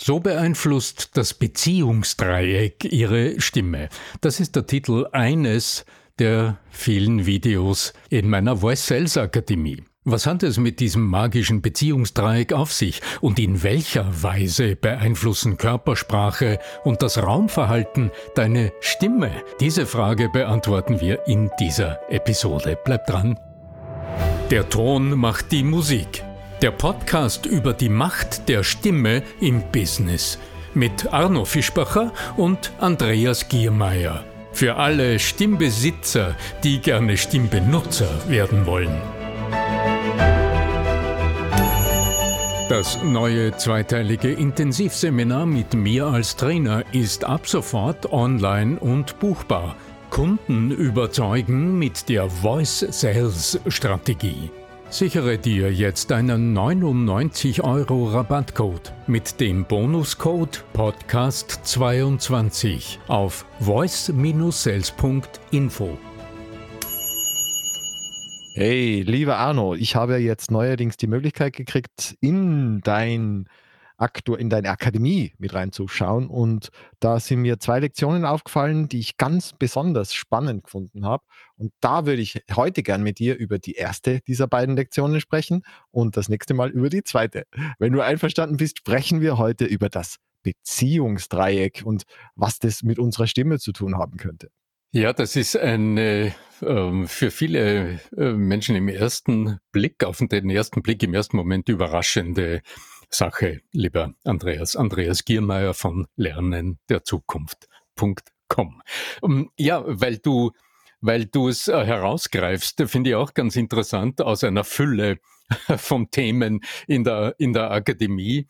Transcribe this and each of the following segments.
So beeinflusst das Beziehungsdreieck ihre Stimme. Das ist der Titel eines der vielen Videos in meiner Voice Sales Akademie. Was hat es mit diesem magischen Beziehungsdreieck auf sich und in welcher Weise beeinflussen Körpersprache und das Raumverhalten deine Stimme? Diese Frage beantworten wir in dieser Episode. Bleibt dran. Der Ton macht die Musik. Der Podcast über die Macht der Stimme im Business mit Arno Fischbacher und Andreas Giermeier. Für alle Stimmbesitzer, die gerne Stimmbenutzer werden wollen. Das neue zweiteilige Intensivseminar mit mir als Trainer ist ab sofort online und buchbar. Kunden überzeugen mit der Voice Sales Strategie. Sichere dir jetzt einen 99 Euro Rabattcode mit dem Bonuscode Podcast22 auf voice-sales.info. Hey, lieber Arno, ich habe jetzt neuerdings die Möglichkeit gekriegt, in dein aktu in deine Akademie mit reinzuschauen. Und da sind mir zwei Lektionen aufgefallen, die ich ganz besonders spannend gefunden habe. Und da würde ich heute gern mit dir über die erste dieser beiden Lektionen sprechen und das nächste Mal über die zweite. Wenn du einverstanden bist, sprechen wir heute über das Beziehungsdreieck und was das mit unserer Stimme zu tun haben könnte. Ja, das ist eine äh, für viele äh, Menschen im ersten Blick, auf den ersten Blick, im ersten Moment überraschende Sache, lieber Andreas. Andreas Giermeier von Lernen der Zukunft.com. Ähm, ja, weil du, weil du es äh, herausgreifst, finde ich auch ganz interessant aus einer Fülle von Themen in der, in der Akademie.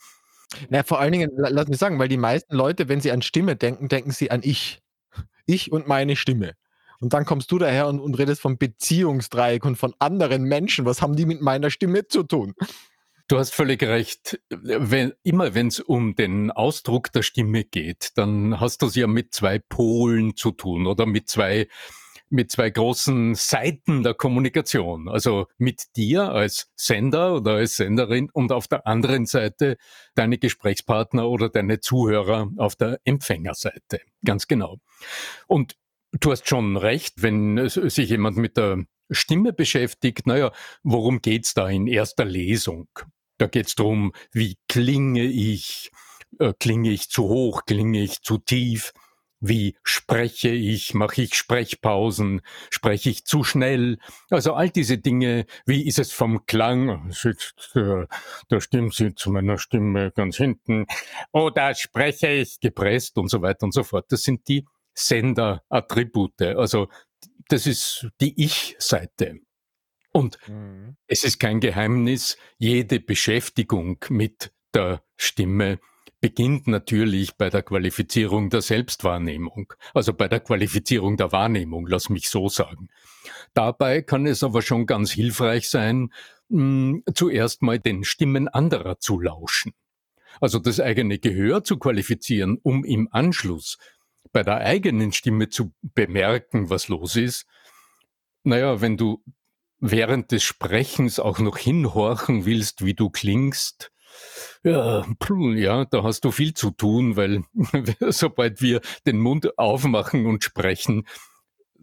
Na, vor allen Dingen, lass mich sagen, weil die meisten Leute, wenn sie an Stimme denken, denken sie an ich. Ich und meine Stimme. Und dann kommst du daher und, und redest vom Beziehungsdreieck und von anderen Menschen. Was haben die mit meiner Stimme zu tun? Du hast völlig recht. Wenn, immer wenn es um den Ausdruck der Stimme geht, dann hast du es ja mit zwei Polen zu tun oder mit zwei mit zwei großen Seiten der Kommunikation. Also mit dir als Sender oder als Senderin und auf der anderen Seite deine Gesprächspartner oder deine Zuhörer auf der Empfängerseite. Ganz genau. Und du hast schon recht, wenn sich jemand mit der Stimme beschäftigt, naja, worum geht's da in erster Lesung? Da geht es darum, wie klinge ich, äh, klinge ich zu hoch, klinge ich zu tief, wie spreche ich, mache ich Sprechpausen, spreche ich zu schnell. Also all diese Dinge, wie ist es vom Klang, sitzt der, der Stimmsitz meiner Stimme ganz hinten, oder spreche ich gepresst und so weiter und so fort. Das sind die Senderattribute. Also das ist die Ich-Seite. Und mhm. es ist kein Geheimnis, jede Beschäftigung mit der Stimme beginnt natürlich bei der Qualifizierung der Selbstwahrnehmung, also bei der Qualifizierung der Wahrnehmung, lass mich so sagen. Dabei kann es aber schon ganz hilfreich sein, mh, hm, zuerst mal den Stimmen anderer zu lauschen. Also das eigene Gehör zu qualifizieren, um im Anschluss bei der eigenen Stimme zu bemerken, was los ist. Naja, wenn du während des Sprechens auch noch hinhorchen willst, wie du klingst, ja, ja, da hast du viel zu tun, weil sobald wir den Mund aufmachen und sprechen,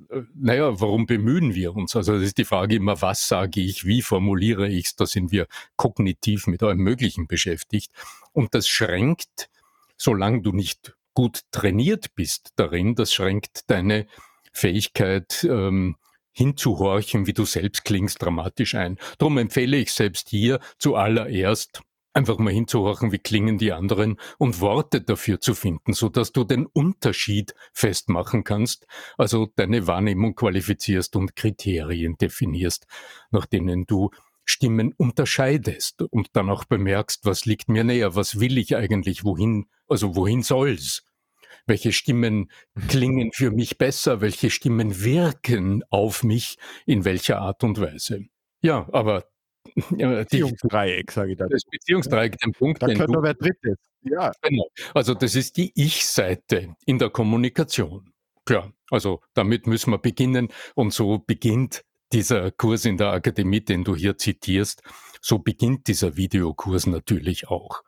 äh, naja, warum bemühen wir uns? Also das ist die Frage immer, was sage ich, wie formuliere ich es? Da sind wir kognitiv mit allem Möglichen beschäftigt. Und das schränkt, solange du nicht gut trainiert bist darin, das schränkt deine Fähigkeit, ähm, hinzuhorchen, wie du selbst klingst, dramatisch ein. Darum empfehle ich selbst hier zuallererst einfach mal hinzuhorchen, wie klingen die anderen und Worte dafür zu finden, so dass du den Unterschied festmachen kannst, also deine Wahrnehmung qualifizierst und Kriterien definierst, nach denen du Stimmen unterscheidest und dann auch bemerkst, was liegt mir näher, was will ich eigentlich, wohin, also wohin soll's? Welche Stimmen mhm. klingen für mich besser, welche Stimmen wirken auf mich, in welcher Art und Weise. Ja, aber Beziehungsdreieck, sage ich da. Das Beziehungsdreieck, den Punkt, da könnte wer drittes. Ja. Genau. Also das ist die Ich-Seite in der Kommunikation. Klar, also damit müssen wir beginnen und so beginnt dieser Kurs in der Akademie, den du hier zitierst, so beginnt dieser Videokurs natürlich auch.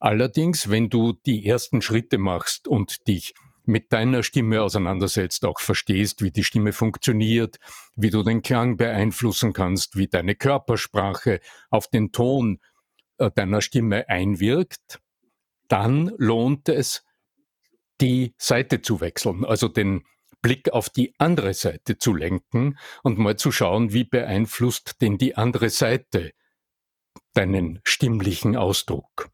Allerdings, wenn du die ersten Schritte machst und dich mit deiner Stimme auseinandersetzt, auch verstehst, wie die Stimme funktioniert, wie du den Klang beeinflussen kannst, wie deine Körpersprache auf den Ton äh, deiner Stimme einwirkt, dann lohnt es, die Seite zu wechseln, also den Blick auf die andere Seite zu lenken und mal zu schauen, wie beeinflusst denn die andere Seite deinen stimmlichen Ausdruck.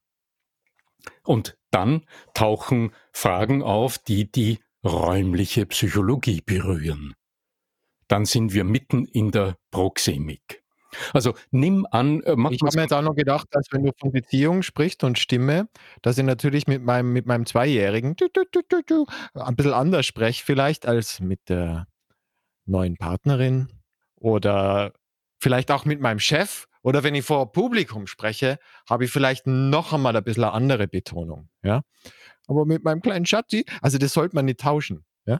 Und dann tauchen Fragen auf, die die räumliche Psychologie berühren. Dann sind wir mitten in der Proxemik. Also nimm an, äh, Ich habe mir jetzt auch noch gedacht, dass wenn du von Beziehung sprichst und Stimme, dass ich natürlich mit meinem, mit meinem Zweijährigen ein bisschen anders spreche vielleicht als mit der neuen Partnerin oder vielleicht auch mit meinem Chef oder wenn ich vor Publikum spreche, habe ich vielleicht noch einmal ein bisschen eine andere Betonung. Ja? Aber mit meinem kleinen Schatzi, also das sollte man nicht tauschen. Ja?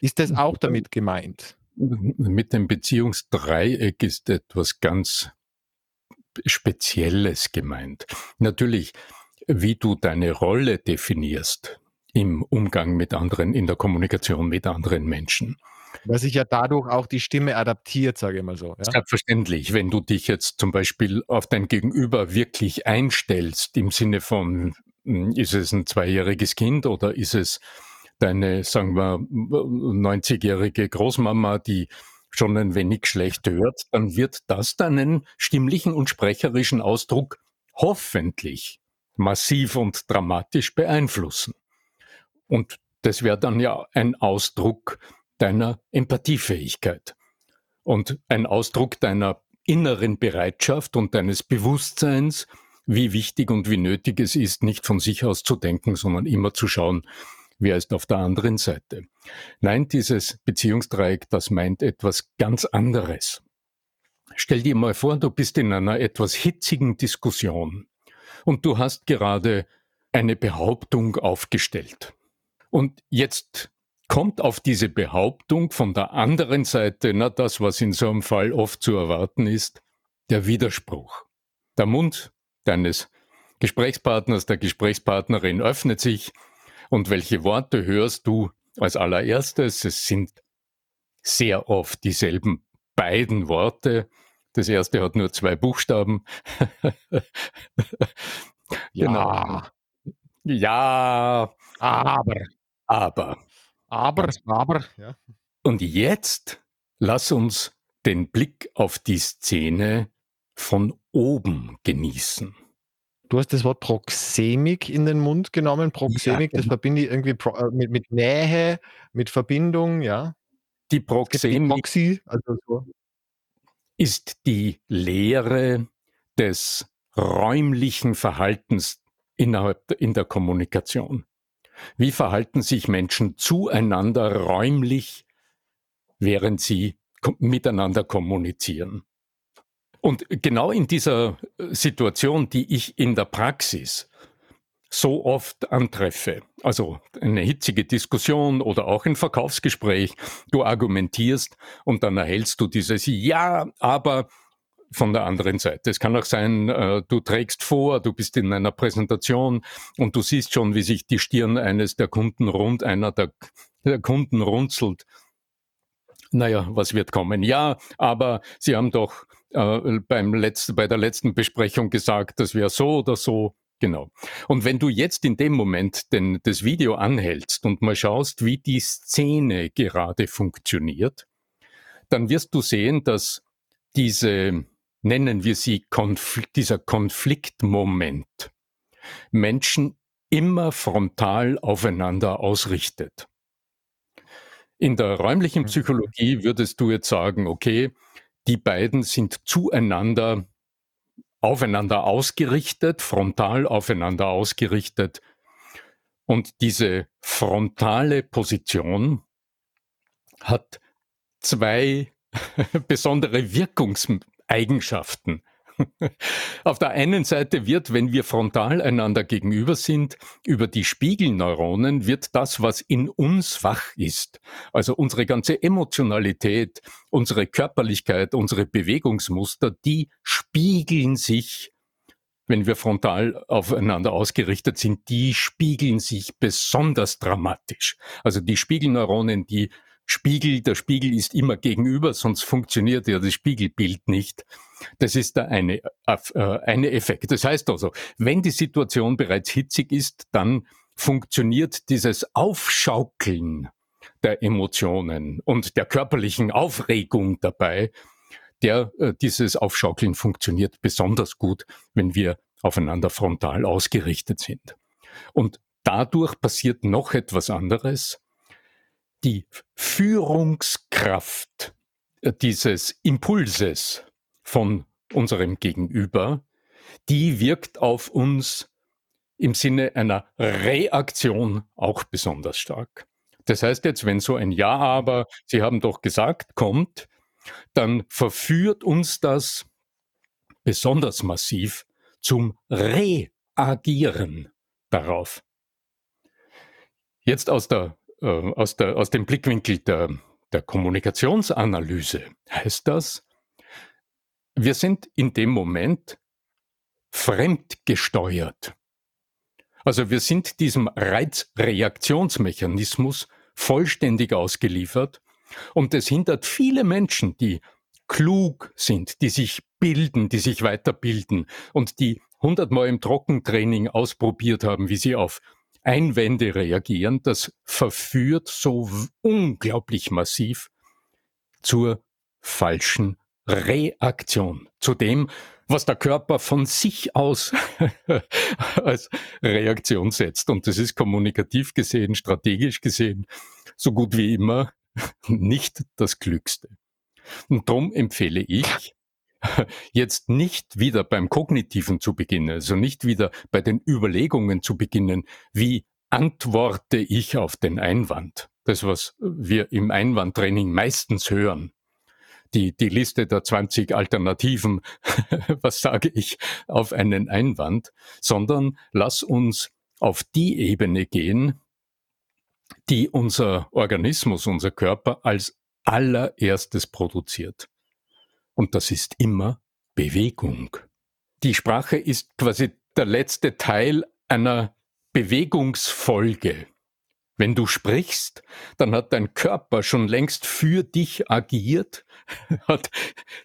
Ist das auch damit gemeint? Mit dem Beziehungsdreieck ist etwas ganz Spezielles gemeint. Natürlich, wie du deine Rolle definierst im Umgang mit anderen, in der Kommunikation mit anderen Menschen. Weil sich ja dadurch auch die Stimme adaptiert, sage ich mal so. Ja? Selbstverständlich, wenn du dich jetzt zum Beispiel auf dein Gegenüber wirklich einstellst, im Sinne von, hm, ist es ein zweijähriges Kind oder ist es deine, sagen wir, 90-jährige Großmama, die schon ein wenig schlecht hört, dann wird das deinen stimmlichen und sprecherischen Ausdruck hoffentlich massiv und dramatisch beeinflussen. Und das wäre dann ja ein Ausdruck deiner Empathiefähigkeit und ein Ausdruck deiner inneren Bereitschaft und deines Bewusstseins, wie wichtig und wie nötig es ist, nicht von sich aus zu denken, sondern immer zu schauen, wer ist auf der anderen Seite. Nein, dieses Beziehungsdreieck, das meint etwas ganz anderes. Stell dir mal vor, du bist in einer etwas hitzigen Diskussion und du hast gerade eine Behauptung aufgestellt. Und jetzt kommt auf diese Behauptung von der anderen Seite, na das, was in so einem Fall oft zu erwarten ist, der Widerspruch. Der Mund deines Gesprächspartners, der Gesprächspartnerin öffnet sich und welche Worte hörst du als allererstes? Es sind sehr oft dieselben beiden Worte. Das erste hat nur zwei Buchstaben. ja. Genau. Ja. Aber. Aber. Aber, aber. Ja. Und jetzt lass uns den Blick auf die Szene von oben genießen. Du hast das Wort Proxemik in den Mund genommen. Proxemik, ja, das genau. verbinde ich irgendwie äh, mit, mit, Nähe, mit Verbindung, ja. Die Proxemik Proxy, also so. ist die Lehre des räumlichen Verhaltens innerhalb in der Kommunikation. Wie verhalten sich Menschen zueinander räumlich, während sie miteinander kommunizieren? Und genau in dieser äh, Situation, die ich in der Praxis so oft antreffe, also eine hitzige Diskussion oder auch ein Verkaufsgespräch, du argumentierst und dann erhältst du dieses Ja, aber von der anderen Seite. Es kann auch sein, äh, du trägst vor, du bist in einer Präsentation und du siehst schon, wie sich die Stirn eines der Kunden rund, einer der, der Kunden runzelt. Naja, was wird kommen? Ja, aber Sie haben doch äh, beim letzten, bei der letzten Besprechung gesagt, das wäre so oder so. Genau. Und wenn du jetzt in dem Moment den, das Video anhältst und mal schaust, wie die Szene gerade funktioniert, dann wirst du sehen, dass diese, nennen wir sie, Konfl dieser Konfliktmoment Menschen immer frontal aufeinander ausrichtet. In der räumlichen mhm. Psychologie würdest du jetzt sagen, okay, die beiden sind zueinander aufeinander ausgerichtet, frontal aufeinander ausgerichtet. Und diese frontale Position hat zwei besondere Wirkungseigenschaften. Auf der einen Seite wird, wenn wir frontal einander gegenüber sind, über die Spiegelneuronen wird das, was in uns wach ist, also unsere ganze Emotionalität, unsere Körperlichkeit, unsere Bewegungsmuster, die spiegeln sich wenn wir frontal aufeinander ausgerichtet sind, die spiegeln sich besonders dramatisch. Also die Spiegelneuronen, die Spiegel, der Spiegel ist immer gegenüber, sonst funktioniert ja das Spiegelbild nicht. Das ist der eine, äh, eine Effekt. Das heißt also, wenn die Situation bereits hitzig ist, dann funktioniert dieses Aufschaukeln der Emotionen und der körperlichen Aufregung dabei, der, äh, dieses Aufschaukeln funktioniert besonders gut, wenn wir aufeinander frontal ausgerichtet sind. Und dadurch passiert noch etwas anderes die Führungskraft dieses Impulses von unserem Gegenüber, die wirkt auf uns im Sinne einer Reaktion auch besonders stark. Das heißt jetzt, wenn so ein Ja, aber Sie haben doch gesagt, kommt, dann verführt uns das besonders massiv zum Reagieren darauf. Jetzt aus der äh, aus, der, aus dem Blickwinkel der, der Kommunikationsanalyse heißt das, wir sind in dem Moment fremdgesteuert. Also wir sind diesem Reizreaktionsmechanismus vollständig ausgeliefert und es hindert viele Menschen, die klug sind, die sich bilden, die sich weiterbilden und die hundertmal im Trockentraining ausprobiert haben, wie sie auf Einwände reagieren, das verführt so unglaublich massiv zur falschen Reaktion, zu dem, was der Körper von sich aus als Reaktion setzt. Und das ist kommunikativ gesehen, strategisch gesehen, so gut wie immer nicht das Klügste. Und darum empfehle ich, jetzt nicht wieder beim Kognitiven zu beginnen, also nicht wieder bei den Überlegungen zu beginnen, wie antworte ich auf den Einwand. Das, was wir im Einwandtraining meistens hören. Die, die Liste der 20 Alternativen, was sage ich auf einen Einwand, sondern lass uns auf die Ebene gehen, die unser Organismus, unser Körper als allererstes produziert. Und das ist immer Bewegung. Die Sprache ist quasi der letzte Teil einer Bewegungsfolge. Wenn du sprichst, dann hat dein Körper schon längst für dich agiert, hat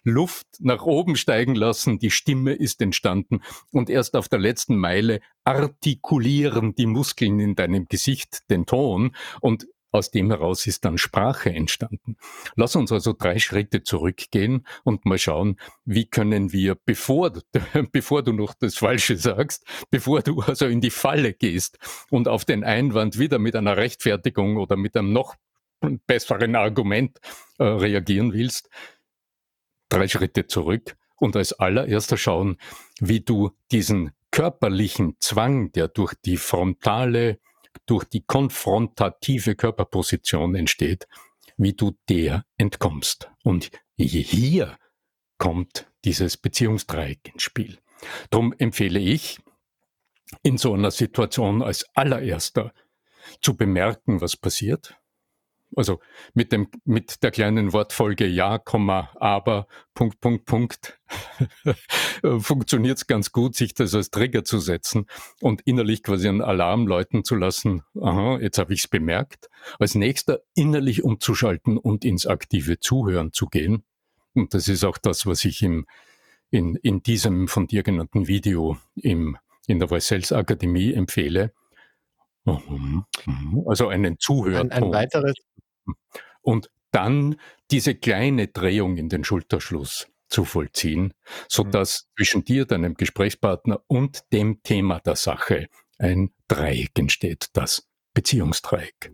Luft nach oben steigen lassen, die Stimme ist entstanden und erst auf der letzten Meile artikulieren die Muskeln in deinem Gesicht den Ton und aus dem heraus ist dann Sprache entstanden. Lass uns also drei Schritte zurückgehen und mal schauen, wie können wir, bevor, bevor du noch das Falsche sagst, bevor du also in die Falle gehst und auf den Einwand wieder mit einer Rechtfertigung oder mit einem noch besseren Argument äh, reagieren willst, drei Schritte zurück und als allererster schauen, wie du diesen körperlichen Zwang, der durch die frontale durch die konfrontative Körperposition entsteht, wie du der entkommst. Und hier kommt dieses Beziehungsdreieck ins Spiel. Darum empfehle ich, in so einer Situation als allererster zu bemerken, was passiert, also mit dem, mit der kleinen Wortfolge Ja, aber, Punkt, Punkt, Punkt, funktioniert es ganz gut, sich das als Trigger zu setzen und innerlich quasi einen Alarm läuten zu lassen. Aha, jetzt habe ich es bemerkt. Als nächster innerlich umzuschalten und ins aktive Zuhören zu gehen. Und das ist auch das, was ich im, in, in diesem von dir genannten Video im, in der Voice Sales Akademie empfehle. Mhm, mhm. Also einen Zuhörton. Ein, ein weiteres, und dann diese kleine Drehung in den Schulterschluss zu vollziehen, so mhm. dass zwischen dir, deinem Gesprächspartner und dem Thema der Sache ein Dreieck entsteht, das Beziehungsdreieck.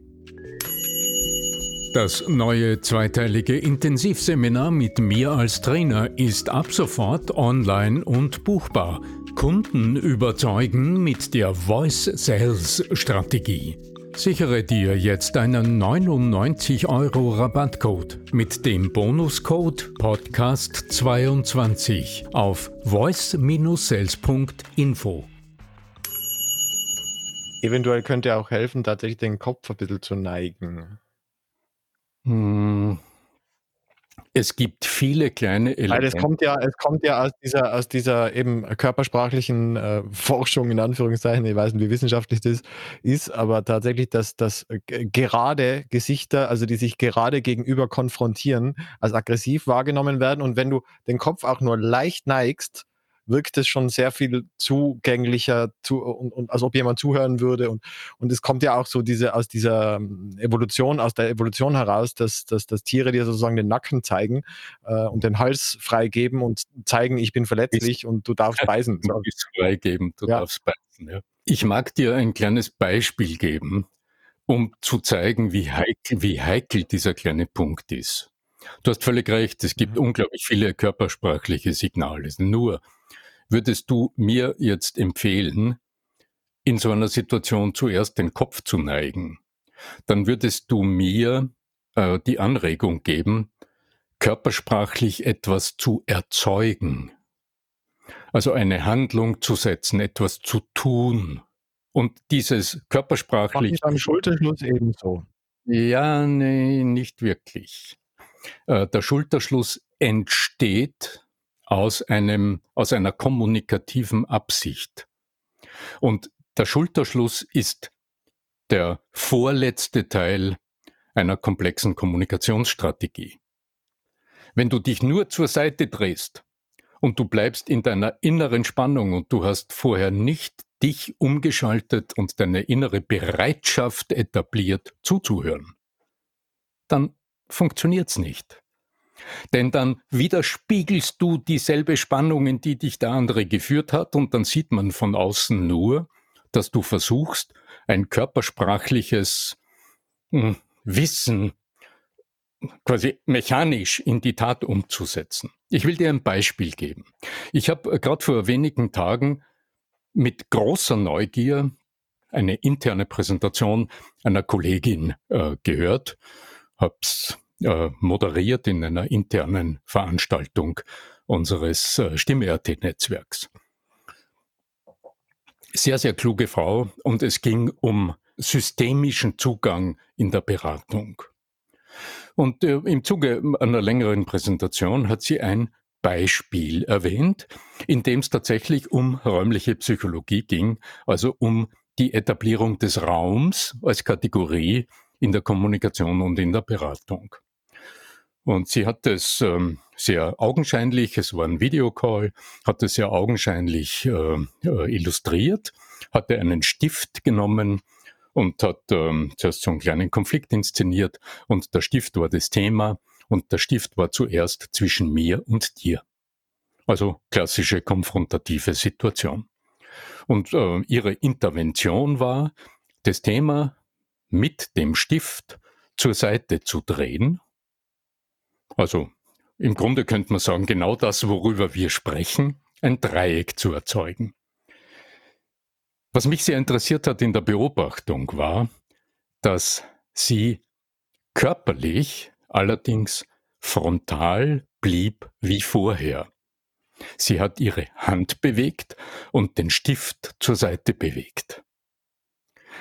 Das neue zweiteilige Intensivseminar mit mir als Trainer ist ab sofort online und buchbar. Kunden überzeugen mit der Voice Sales Strategie. Sichere dir jetzt einen 99 Euro Rabattcode mit dem Bonuscode Podcast22 auf voice-sales.info. Eventuell könnte auch helfen, tatsächlich den Kopf ein bisschen zu neigen. Hm. Es gibt viele kleine Weil Elemente. es kommt ja, es kommt ja aus dieser, aus dieser eben körpersprachlichen äh, Forschung in Anführungszeichen, ich weiß nicht, wie wissenschaftlich das ist, aber tatsächlich, dass, dass äh, gerade Gesichter, also die sich gerade gegenüber konfrontieren, als aggressiv wahrgenommen werden. Und wenn du den Kopf auch nur leicht neigst, wirkt es schon sehr viel zugänglicher, zu, und, und als ob jemand zuhören würde. Und, und es kommt ja auch so diese aus dieser ähm, Evolution, aus der Evolution heraus, dass, dass, dass Tiere dir sozusagen den Nacken zeigen äh, und den Hals freigeben und zeigen, ich bin verletzlich und du darfst beißen. Du bist freigeben, du Ja. darfst beißen. Ja. Ich mag dir ein kleines Beispiel geben, um zu zeigen, wie heikel, wie heikel dieser kleine Punkt ist. Du hast völlig recht, es gibt Mhm. unglaublich viele körpersprachliche Signale. Nur würdest du mir jetzt empfehlen, in so einer Situation zuerst den Kopf zu neigen, dann würdest du mir äh, die Anregung geben, körpersprachlich etwas zu erzeugen. Also eine Handlung zu setzen, etwas zu tun. Und dieses körpersprachlich ich beim Schulterschluss ebenso. ja, nee, nicht wirklich. Äh, der Schulterschluss entsteht aus einem, aus einer kommunikativen Absicht. Und der Schulterschluss ist der vorletzte Teil einer komplexen Kommunikationsstrategie. Wenn du dich nur zur Seite drehst und du bleibst in deiner inneren Spannung und du hast vorher nicht dich umgeschaltet und deine innere Bereitschaft etabliert zuzuhören, dann funktioniert's nicht. Denn dann widerspiegelst du dieselbe Spannung, in die dich der andere geführt hat, und dann sieht man von außen nur, dass du versuchst, ein körpersprachliches hm, Wissen quasi mechanisch in die Tat umzusetzen. Ich will dir ein Beispiel geben. Ich habe gerade vor wenigen Tagen mit großer Neugier eine interne Präsentation einer Kollegin äh, gehört, hab's äh, moderiert in einer internen Veranstaltung unseres äh, Stimme.at-Netzwerks. Sehr, sehr kluge Frau und es ging um systemischen Zugang in der Beratung. Und äh, im Zuge einer längeren Präsentation hat sie ein Beispiel erwähnt, in dem es tatsächlich um räumliche Psychologie ging, also um die Etablierung des Raums als Kategorie in der Kommunikation und in der Beratung. Und sie hat es ähm, sehr augenscheinlich, es war ein Videocall, hat es sehr augenscheinlich äh, äh, illustriert, hatte einen Stift genommen und hat ähm, zuerst so einen kleinen Konflikt inszeniert und der Stift war das Thema und der Stift war zuerst zwischen mir und dir. Also klassische konfrontative Situation. Und äh, ihre Intervention war, das Thema mit dem Stift zur Seite zu drehen. Also im Grunde könnte man sagen, genau das, worüber wir sprechen, ein Dreieck zu erzeugen. Was mich sehr interessiert hat in der Beobachtung war, dass sie körperlich allerdings frontal blieb wie vorher. Sie hat ihre Hand bewegt und den Stift zur Seite bewegt.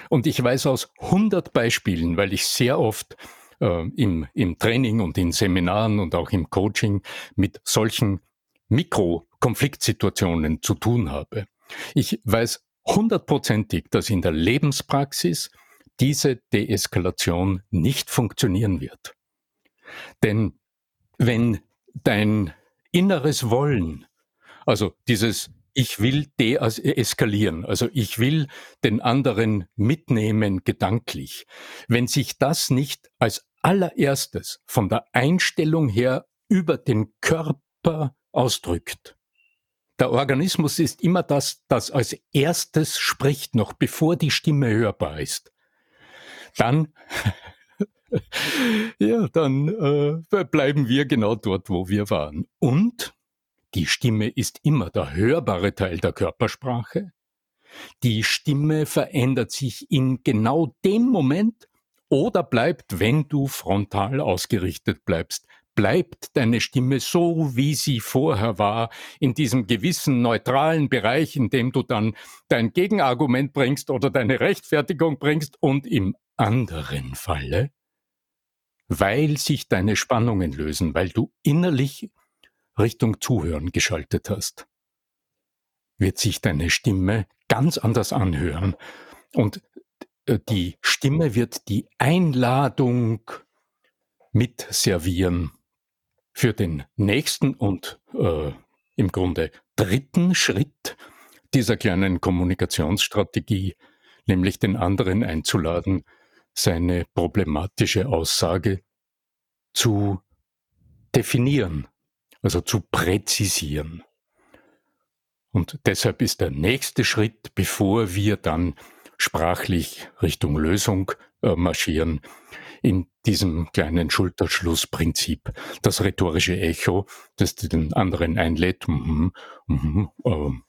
Und ich weiß aus 100 Beispielen, weil ich sehr oft äh, im, im Training und in Seminaren und auch im Coaching mit solchen Mikrokonfliktsituationen zu tun habe. Ich weiß hundertprozentig, dass in der Lebenspraxis diese Deeskalation nicht funktionieren wird. Denn wenn dein inneres Wollen, also dieses ich will deeskalieren, also ich will den anderen mitnehmen gedanklich, wenn sich das nicht als allererstes von der Einstellung her über den Körper ausdrückt, der Organismus ist immer das, das als erstes spricht, noch bevor die Stimme hörbar ist. Dann, ja, dann äh, bleiben wir genau dort, wo wir waren. Und die Stimme ist immer der hörbare Teil der Körpersprache. Die Stimme verändert sich in genau dem Moment oder bleibt, wenn du frontal ausgerichtet bleibst, bleibt deine Stimme so, wie sie vorher war, in diesem gewissen neutralen Bereich, in dem du dann dein Gegenargument bringst oder deine Rechtfertigung bringst und im anderen Falle weil sich deine Spannungen lösen, weil du innerlich Richtung Zuhören geschaltet hast, wird sich deine Stimme ganz anders anhören. Und die Stimme wird die Einladung mit servieren für den nächsten und äh, im Grunde dritten Schritt dieser kleinen Kommunikationsstrategie, nämlich den anderen einzuladen, seine problematische Aussage zu definieren, also zu präzisieren. Und deshalb ist der nächste Schritt, bevor wir dann sprachlich Richtung Lösung äh, marschieren, in diesem kleinen Schulterschlussprinzip, das rhetorische Echo, das den anderen einlädt, mm -hmm, mm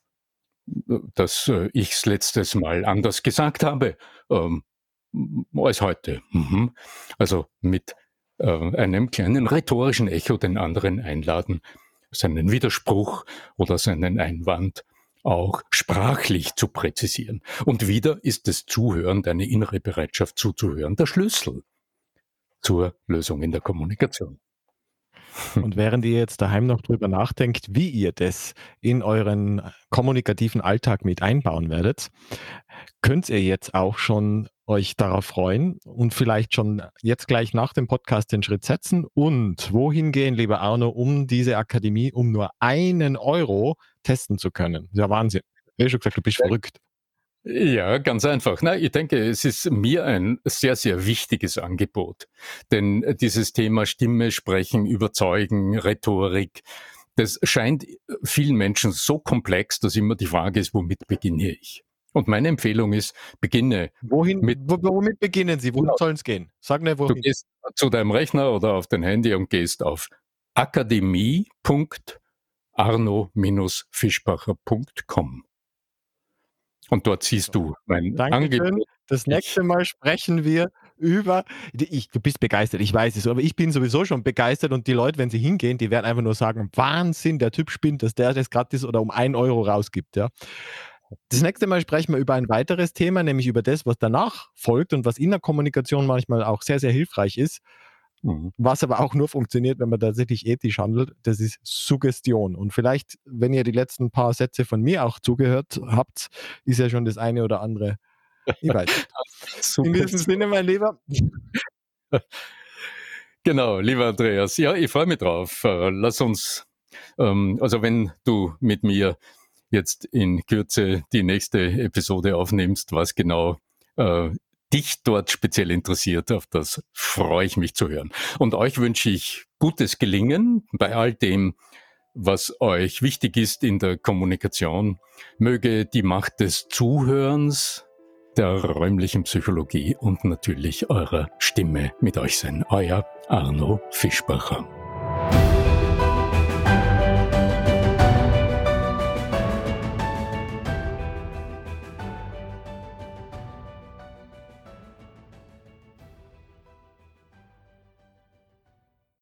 äh, dass äh, ich's letztes Mal anders gesagt habe ähm, als heute. Mhm. Also mit äh, einem kleinen rhetorischen Echo den anderen einladen, seinen Widerspruch oder seinen Einwand auch sprachlich zu präzisieren. Und wieder ist das Zuhören, deine innere Bereitschaft zuzuhören, der Schlüssel zur Lösung in der Kommunikation. Und während ihr jetzt daheim noch drüber nachdenkt, wie ihr das in euren kommunikativen Alltag mit einbauen werdet, könnt ihr jetzt auch schon euch darauf freuen und vielleicht schon jetzt gleich nach dem Podcast den Schritt setzen und wohin gehen, lieber Arno, um diese Akademie um nur einen Euro testen zu können. Ja, Wahnsinn. Ich habe schon gesagt, du bist verrückt. Ja, ganz einfach. Na, ich denke, es ist mir ein sehr, sehr wichtiges Angebot. Denn dieses Thema Stimme, Sprechen, Überzeugen, Rhetorik, das scheint vielen Menschen so komplex, dass immer die Frage ist, womit beginne ich? Und meine Empfehlung ist, beginne. Wohin, mit, womit beginnen Sie? Wohin genau. soll es gehen? Sag mir, wohin. Du gehst zu deinem Rechner oder auf dein Handy und gehst auf akademie.arno-fischbacher.com. Und dort siehst du mein Dankeschön. Angebot. Das nächste Mal sprechen wir über, ich, du bist begeistert, ich weiß es, aber ich bin sowieso schon begeistert und die Leute, wenn sie hingehen, die werden einfach nur sagen, Wahnsinn, der Typ spinnt, dass der das gratis oder um ein Euro rausgibt. Ja. Das nächste Mal sprechen wir über ein weiteres Thema, nämlich über das, was danach folgt und was in der Kommunikation manchmal auch sehr, sehr hilfreich ist. Mhm. Was aber auch nur funktioniert, wenn man tatsächlich ethisch handelt, das ist Suggestion. Und vielleicht, wenn ihr die letzten paar Sätze von mir auch zugehört habt, ist ja schon das eine oder andere. Ich weiß. in diesem Sinne, mein Lieber. Genau, lieber Andreas. Ja, ich freue mich drauf. Äh, lass uns, ähm, also wenn du mit mir jetzt in Kürze die nächste Episode aufnimmst, was genau äh, dich dort speziell interessiert. Auf das freue ich mich zu hören. Und euch wünsche ich gutes Gelingen bei all dem, was euch wichtig ist in der Kommunikation. Möge die Macht des Zuhörens, der räumlichen Psychologie und natürlich eurer Stimme mit euch sein. Euer Arno Fischbacher.